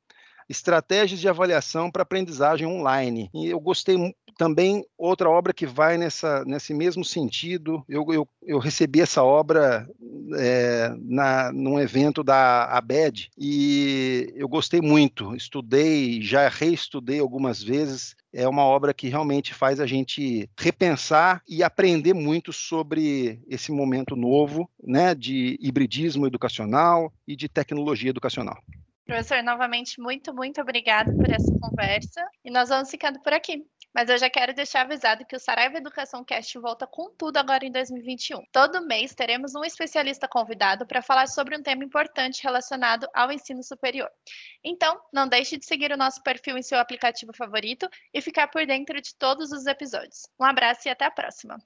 Estratégias de Avaliação para Aprendizagem Online. E eu gostei também, outra obra que vai nessa, nesse mesmo sentido, eu, eu, eu recebi essa obra é, na, num evento da ABED e eu gostei muito, estudei, já reestudei algumas vezes, é uma obra que realmente faz a gente repensar e aprender muito sobre esse momento novo, né, de hibridismo educacional e de tecnologia educacional. Professor, novamente, muito, muito obrigada por essa conversa. E nós vamos ficando por aqui. Mas eu já quero deixar avisado que o Saraiva Educação Cast volta com tudo agora em 2021. Todo mês teremos um especialista convidado para falar sobre um tema importante relacionado ao ensino superior. Então, não deixe de seguir o nosso perfil em seu aplicativo favorito e ficar por dentro de todos os episódios. Um abraço e até a próxima!